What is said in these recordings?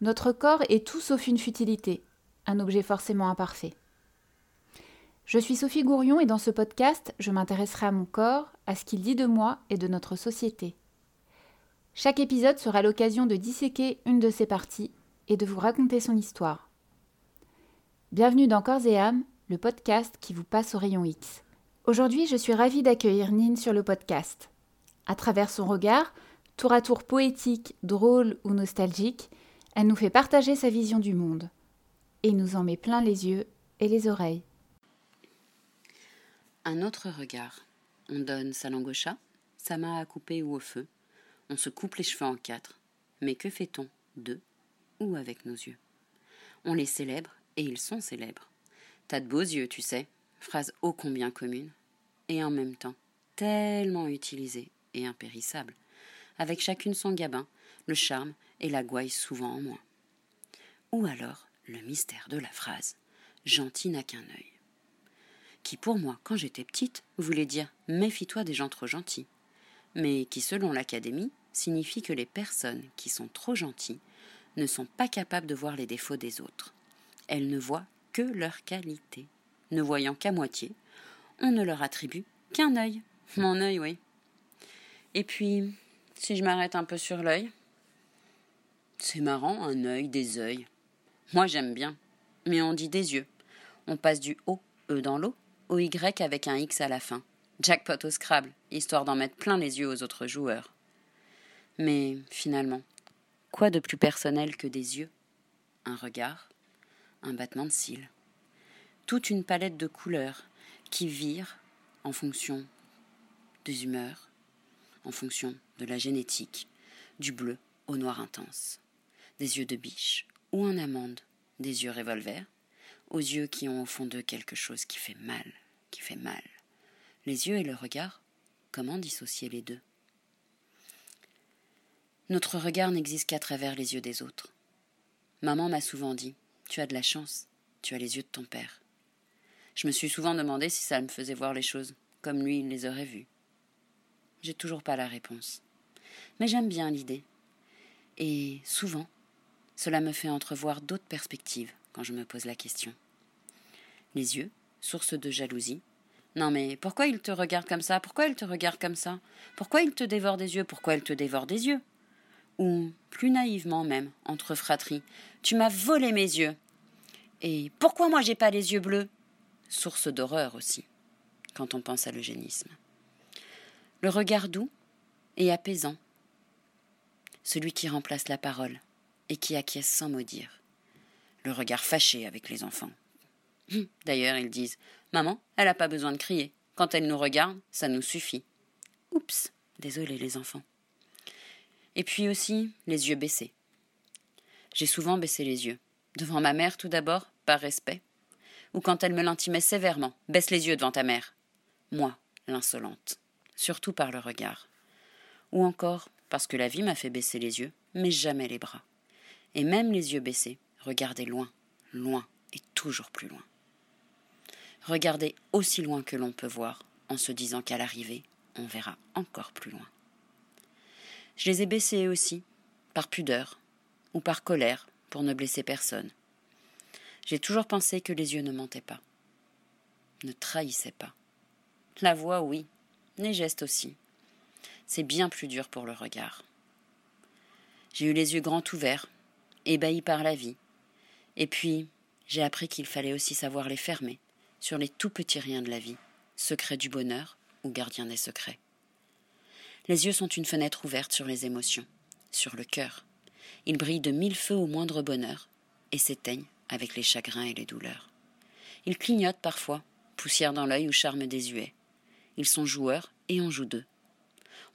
notre corps est tout sauf une futilité, un objet forcément imparfait. Je suis Sophie Gourion et dans ce podcast, je m'intéresserai à mon corps, à ce qu'il dit de moi et de notre société. Chaque épisode sera l'occasion de disséquer une de ses parties et de vous raconter son histoire. Bienvenue dans Corps et âme, le podcast qui vous passe au rayon X. Aujourd'hui, je suis ravie d'accueillir Nine sur le podcast. À travers son regard, tour à tour poétique, drôle ou nostalgique, elle nous fait partager sa vision du monde et nous en met plein les yeux et les oreilles. Un autre regard. On donne sa langue au chat, sa main à couper ou au feu. On se coupe les cheveux en quatre. Mais que fait-on d'eux ou avec nos yeux? On les célèbre et ils sont célèbres. T'as de beaux yeux, tu sais. Phrase ô combien commune. Et en même temps, tellement utilisée et impérissable. Avec chacune son gabin, le charme et la gouaille souvent en moins. Ou alors le mystère de la phrase gentil n'a qu'un œil. Qui pour moi, quand j'étais petite, voulait dire méfie-toi des gens trop gentils, mais qui selon l'Académie signifie que les personnes qui sont trop gentilles ne sont pas capables de voir les défauts des autres. Elles ne voient que leurs qualités. Ne voyant qu'à moitié, on ne leur attribue qu'un œil. Mon œil, oui. Et puis, si je m'arrête un peu sur l'œil, c'est marrant, un œil, des œils. Moi j'aime bien. Mais on dit des yeux. On passe du O, E dans l'eau, au Y avec un X à la fin. Jackpot au Scrabble, histoire d'en mettre plein les yeux aux autres joueurs. Mais finalement, quoi de plus personnel que des yeux? Un regard Un battement de cils Toute une palette de couleurs qui vire en fonction des humeurs, en fonction de la génétique, du bleu au noir intense des yeux de biche ou en amande, des yeux revolver, aux yeux qui ont au fond d'eux quelque chose qui fait mal, qui fait mal. Les yeux et le regard, comment dissocier les deux? Notre regard n'existe qu'à travers les yeux des autres. Maman m'a souvent dit Tu as de la chance, tu as les yeux de ton père. Je me suis souvent demandé si ça me faisait voir les choses comme lui il les aurait vues. J'ai toujours pas la réponse. Mais j'aime bien l'idée. Et souvent, cela me fait entrevoir d'autres perspectives quand je me pose la question. Les yeux, source de jalousie. Non mais pourquoi il te regarde comme ça? Pourquoi il te regarde comme ça? Pourquoi il te dévore des yeux? Pourquoi il te dévore des yeux? Ou, plus naïvement même, entre fratries, tu m'as volé mes yeux. Et pourquoi moi j'ai pas les yeux bleus? Source d'horreur aussi, quand on pense à l'eugénisme. Le regard doux et apaisant, celui qui remplace la parole, et qui acquiesce sans mot dire. Le regard fâché avec les enfants. Hum, d'ailleurs, ils disent Maman, elle n'a pas besoin de crier. Quand elle nous regarde, ça nous suffit. Oups, désolé les enfants. Et puis aussi, les yeux baissés. J'ai souvent baissé les yeux. Devant ma mère, tout d'abord, par respect. Ou quand elle me l'intimait sévèrement Baisse les yeux devant ta mère. Moi, l'insolente. Surtout par le regard. Ou encore parce que la vie m'a fait baisser les yeux, mais jamais les bras et même les yeux baissés, regardez loin, loin et toujours plus loin. Regardez aussi loin que l'on peut voir, en se disant qu'à l'arrivée, on verra encore plus loin. Je les ai baissés aussi, par pudeur ou par colère, pour ne blesser personne. J'ai toujours pensé que les yeux ne mentaient pas, ne trahissaient pas. La voix, oui, les gestes aussi. C'est bien plus dur pour le regard. J'ai eu les yeux grands ouverts, ébahi par la vie. Et puis, j'ai appris qu'il fallait aussi savoir les fermer sur les tout petits riens de la vie, secrets du bonheur ou gardiens des secrets. Les yeux sont une fenêtre ouverte sur les émotions, sur le cœur. Ils brillent de mille feux au moindre bonheur et s'éteignent avec les chagrins et les douleurs. Ils clignotent parfois, poussière dans l'œil ou charme désuet. Ils sont joueurs et on joue d'eux.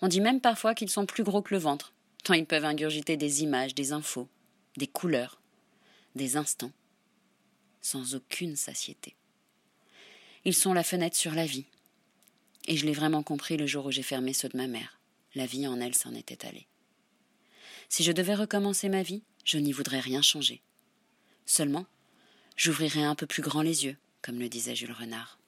On dit même parfois qu'ils sont plus gros que le ventre, tant ils peuvent ingurgiter des images, des infos, des couleurs, des instants, sans aucune satiété. Ils sont la fenêtre sur la vie. Et je l'ai vraiment compris le jour où j'ai fermé ceux de ma mère. La vie en elle s'en était allée. Si je devais recommencer ma vie, je n'y voudrais rien changer. Seulement, j'ouvrirais un peu plus grand les yeux, comme le disait Jules Renard.